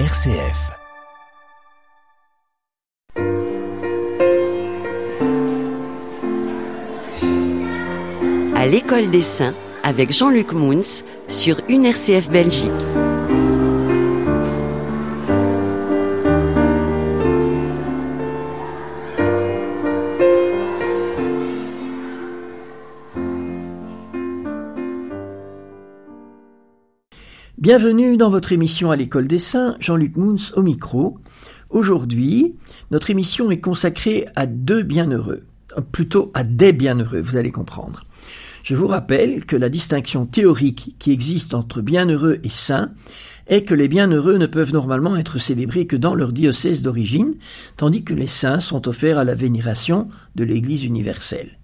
RCF. À l'école des saints avec Jean-Luc Mouns sur une RCF Belgique. Bienvenue dans votre émission à l'école des saints, Jean-Luc Mouns au micro. Aujourd'hui, notre émission est consacrée à deux bienheureux, plutôt à des bienheureux, vous allez comprendre. Je vous rappelle que la distinction théorique qui existe entre bienheureux et saints est que les bienheureux ne peuvent normalement être célébrés que dans leur diocèse d'origine, tandis que les saints sont offerts à la vénération de l'Église universelle.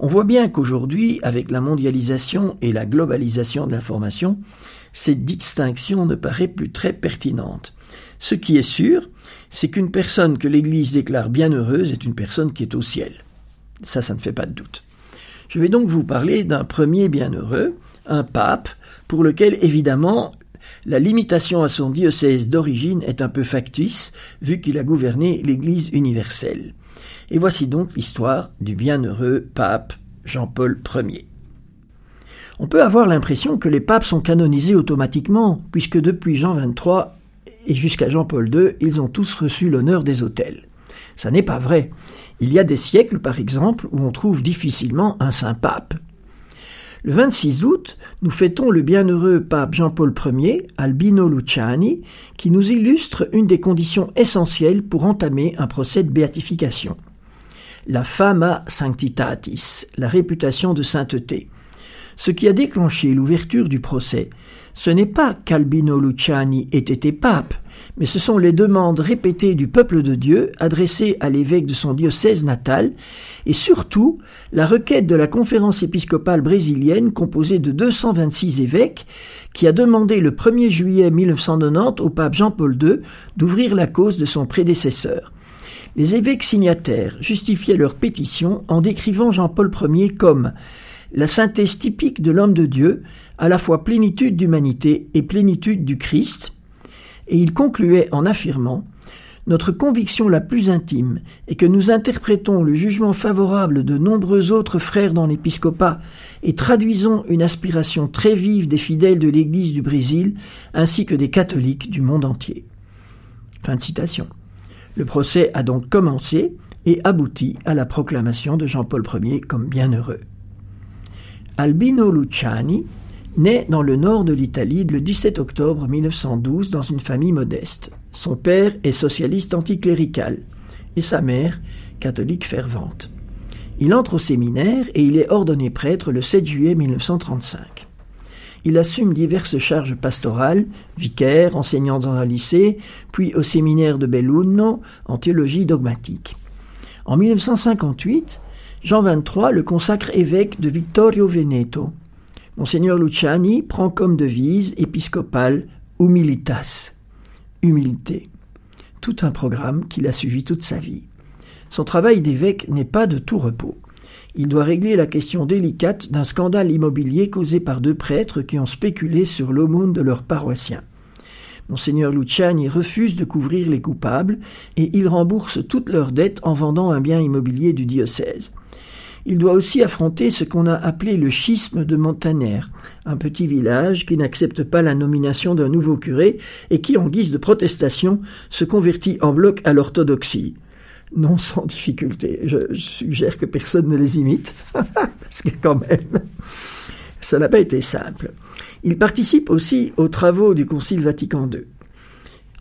On voit bien qu'aujourd'hui, avec la mondialisation et la globalisation de l'information, cette distinction ne paraît plus très pertinente. Ce qui est sûr, c'est qu'une personne que l'Église déclare bienheureuse est une personne qui est au ciel. Ça, ça ne fait pas de doute. Je vais donc vous parler d'un premier bienheureux, un pape, pour lequel évidemment la limitation à son diocèse d'origine est un peu factice, vu qu'il a gouverné l'Église universelle. Et voici donc l'histoire du bienheureux pape Jean-Paul Ier. On peut avoir l'impression que les papes sont canonisés automatiquement, puisque depuis Jean XXIII et jusqu'à Jean-Paul II, ils ont tous reçu l'honneur des autels. Ça n'est pas vrai. Il y a des siècles, par exemple, où on trouve difficilement un saint pape. Le 26 août, nous fêtons le bienheureux pape Jean-Paul Ier, Albino Luciani, qui nous illustre une des conditions essentielles pour entamer un procès de béatification. La fama sanctitatis, la réputation de sainteté. Ce qui a déclenché l'ouverture du procès, ce n'est pas qu'Albino Luciani ait été pape, mais ce sont les demandes répétées du peuple de Dieu adressées à l'évêque de son diocèse natal, et surtout la requête de la conférence épiscopale brésilienne composée de 226 évêques, qui a demandé le 1er juillet 1990 au pape Jean-Paul II d'ouvrir la cause de son prédécesseur. Les évêques signataires justifiaient leur pétition en décrivant Jean-Paul Ier comme la synthèse typique de l'homme de Dieu, à la fois plénitude d'humanité et plénitude du Christ, et il concluait en affirmant Notre conviction la plus intime est que nous interprétons le jugement favorable de nombreux autres frères dans l'épiscopat et traduisons une aspiration très vive des fidèles de l'Église du Brésil ainsi que des catholiques du monde entier. Fin de citation. Le procès a donc commencé et abouti à la proclamation de Jean-Paul Ier comme bienheureux. Albino Luciani naît dans le nord de l'Italie le 17 octobre 1912 dans une famille modeste. Son père est socialiste anticlérical et sa mère catholique fervente. Il entre au séminaire et il est ordonné prêtre le 7 juillet 1935. Il assume diverses charges pastorales, vicaire, enseignant dans un lycée, puis au séminaire de Belluno en théologie dogmatique. En 1958, Jean XXIII le consacre évêque de Vittorio Veneto. Monseigneur Luciani prend comme devise épiscopale Humilitas, humilité. Tout un programme qu'il a suivi toute sa vie. Son travail d'évêque n'est pas de tout repos. Il doit régler la question délicate d'un scandale immobilier causé par deux prêtres qui ont spéculé sur l'aumône de leurs paroissiens. Monseigneur Luciani refuse de couvrir les coupables et il rembourse toutes leurs dettes en vendant un bien immobilier du diocèse. Il doit aussi affronter ce qu'on a appelé le schisme de Montaner, un petit village qui n'accepte pas la nomination d'un nouveau curé et qui, en guise de protestation, se convertit en bloc à l'orthodoxie. Non sans difficulté. Je, suggère que personne ne les imite, parce que quand même, ça n'a pas été simple. Il participe aussi aux travaux du Concile Vatican II.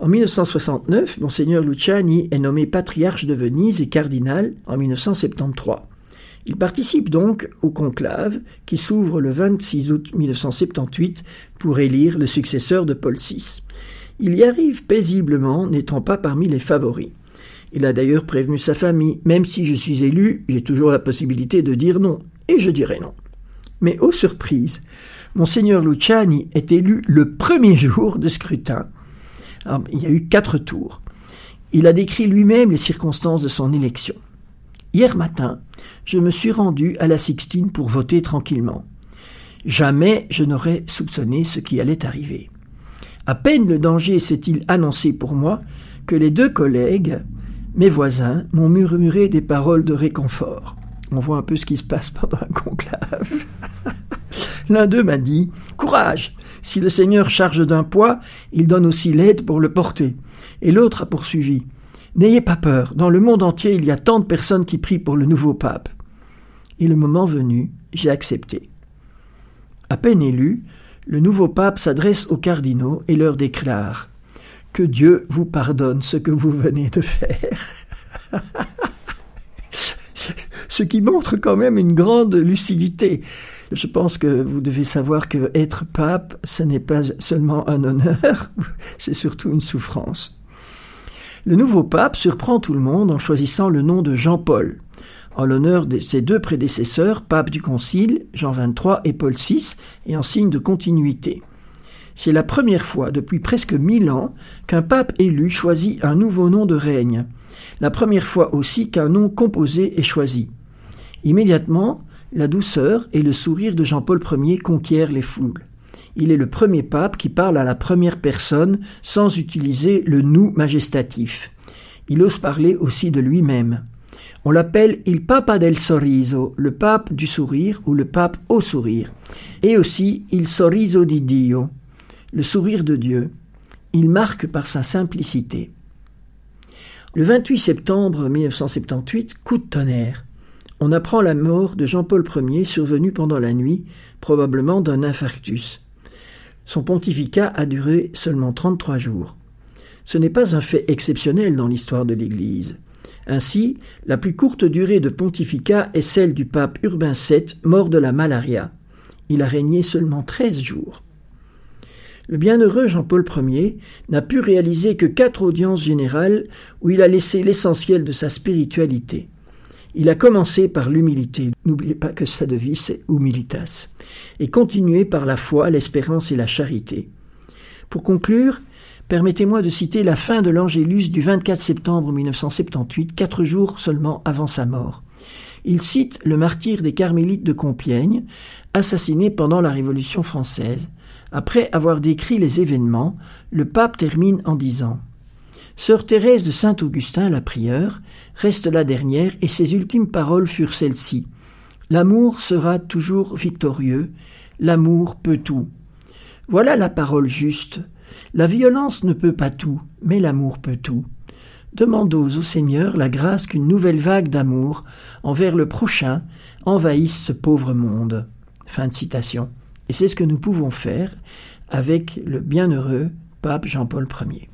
En 1969, Monseigneur Luciani est nommé patriarche de Venise et cardinal en 1973. Il participe donc au conclave qui s'ouvre le 26 août 1978 pour élire le successeur de Paul VI. Il y arrive paisiblement, n'étant pas parmi les favoris. Il a d'ailleurs prévenu sa famille, même si je suis élu, j'ai toujours la possibilité de dire non, et je dirai non. Mais aux surprises, Monseigneur Luciani est élu le premier jour de scrutin. il y a eu quatre tours. Il a décrit lui-même les circonstances de son élection. Hier matin, je me suis rendu à la Sixtine pour voter tranquillement. Jamais je n'aurais soupçonné ce qui allait arriver. À peine le danger s'est-il annoncé pour moi que les deux collègues, mes voisins, m'ont murmuré des paroles de réconfort. On voit un peu ce qui se passe pendant un conclave. L'un d'eux m'a dit Courage Si le Seigneur charge d'un poids, il donne aussi l'aide pour le porter. Et l'autre a poursuivi N'ayez pas peur, dans le monde entier il y a tant de personnes qui prient pour le nouveau pape. Et le moment venu, j'ai accepté. À peine élu, le nouveau pape s'adresse aux cardinaux et leur déclare Que Dieu vous pardonne ce que vous venez de faire. ce qui montre quand même une grande lucidité. Je pense que vous devez savoir que être pape, ce n'est pas seulement un honneur, c'est surtout une souffrance. Le nouveau pape surprend tout le monde en choisissant le nom de Jean-Paul, en l'honneur de ses deux prédécesseurs, pape du Concile, Jean XXIII et Paul VI, et en signe de continuité. C'est la première fois depuis presque mille ans qu'un pape élu choisit un nouveau nom de règne, la première fois aussi qu'un nom composé est choisi. Immédiatement, la douceur et le sourire de Jean-Paul Ier conquièrent les foules. Il est le premier pape qui parle à la première personne sans utiliser le nous majestatif. Il ose parler aussi de lui-même. On l'appelle il Papa del Sorriso, le pape du sourire ou le pape au sourire, et aussi il Sorriso di Dio, le sourire de Dieu. Il marque par sa simplicité. Le 28 septembre 1978, coup de tonnerre. On apprend la mort de Jean-Paul Ier survenue pendant la nuit, probablement d'un infarctus. Son pontificat a duré seulement 33 jours. Ce n'est pas un fait exceptionnel dans l'histoire de l'Église. Ainsi, la plus courte durée de pontificat est celle du pape Urbain VII, mort de la malaria. Il a régné seulement 13 jours. Le bienheureux Jean-Paul Ier n'a pu réaliser que quatre audiences générales où il a laissé l'essentiel de sa spiritualité. Il a commencé par l'humilité. N'oubliez pas que sa devise c'est humilitas. Et continué par la foi, l'espérance et la charité. Pour conclure, permettez-moi de citer la fin de l'Angélus du 24 septembre 1978, quatre jours seulement avant sa mort. Il cite le martyr des Carmélites de Compiègne, assassiné pendant la Révolution française. Après avoir décrit les événements, le pape termine en disant Sœur Thérèse de Saint-Augustin, la prieure, reste la dernière, et ses ultimes paroles furent celles-ci. L'amour sera toujours victorieux, l'amour peut tout. Voilà la parole juste. La violence ne peut pas tout, mais l'amour peut tout. Demandons au Seigneur la grâce qu'une nouvelle vague d'amour envers le prochain envahisse ce pauvre monde. Fin de citation. Et c'est ce que nous pouvons faire avec le bienheureux pape Jean-Paul Ier.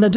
La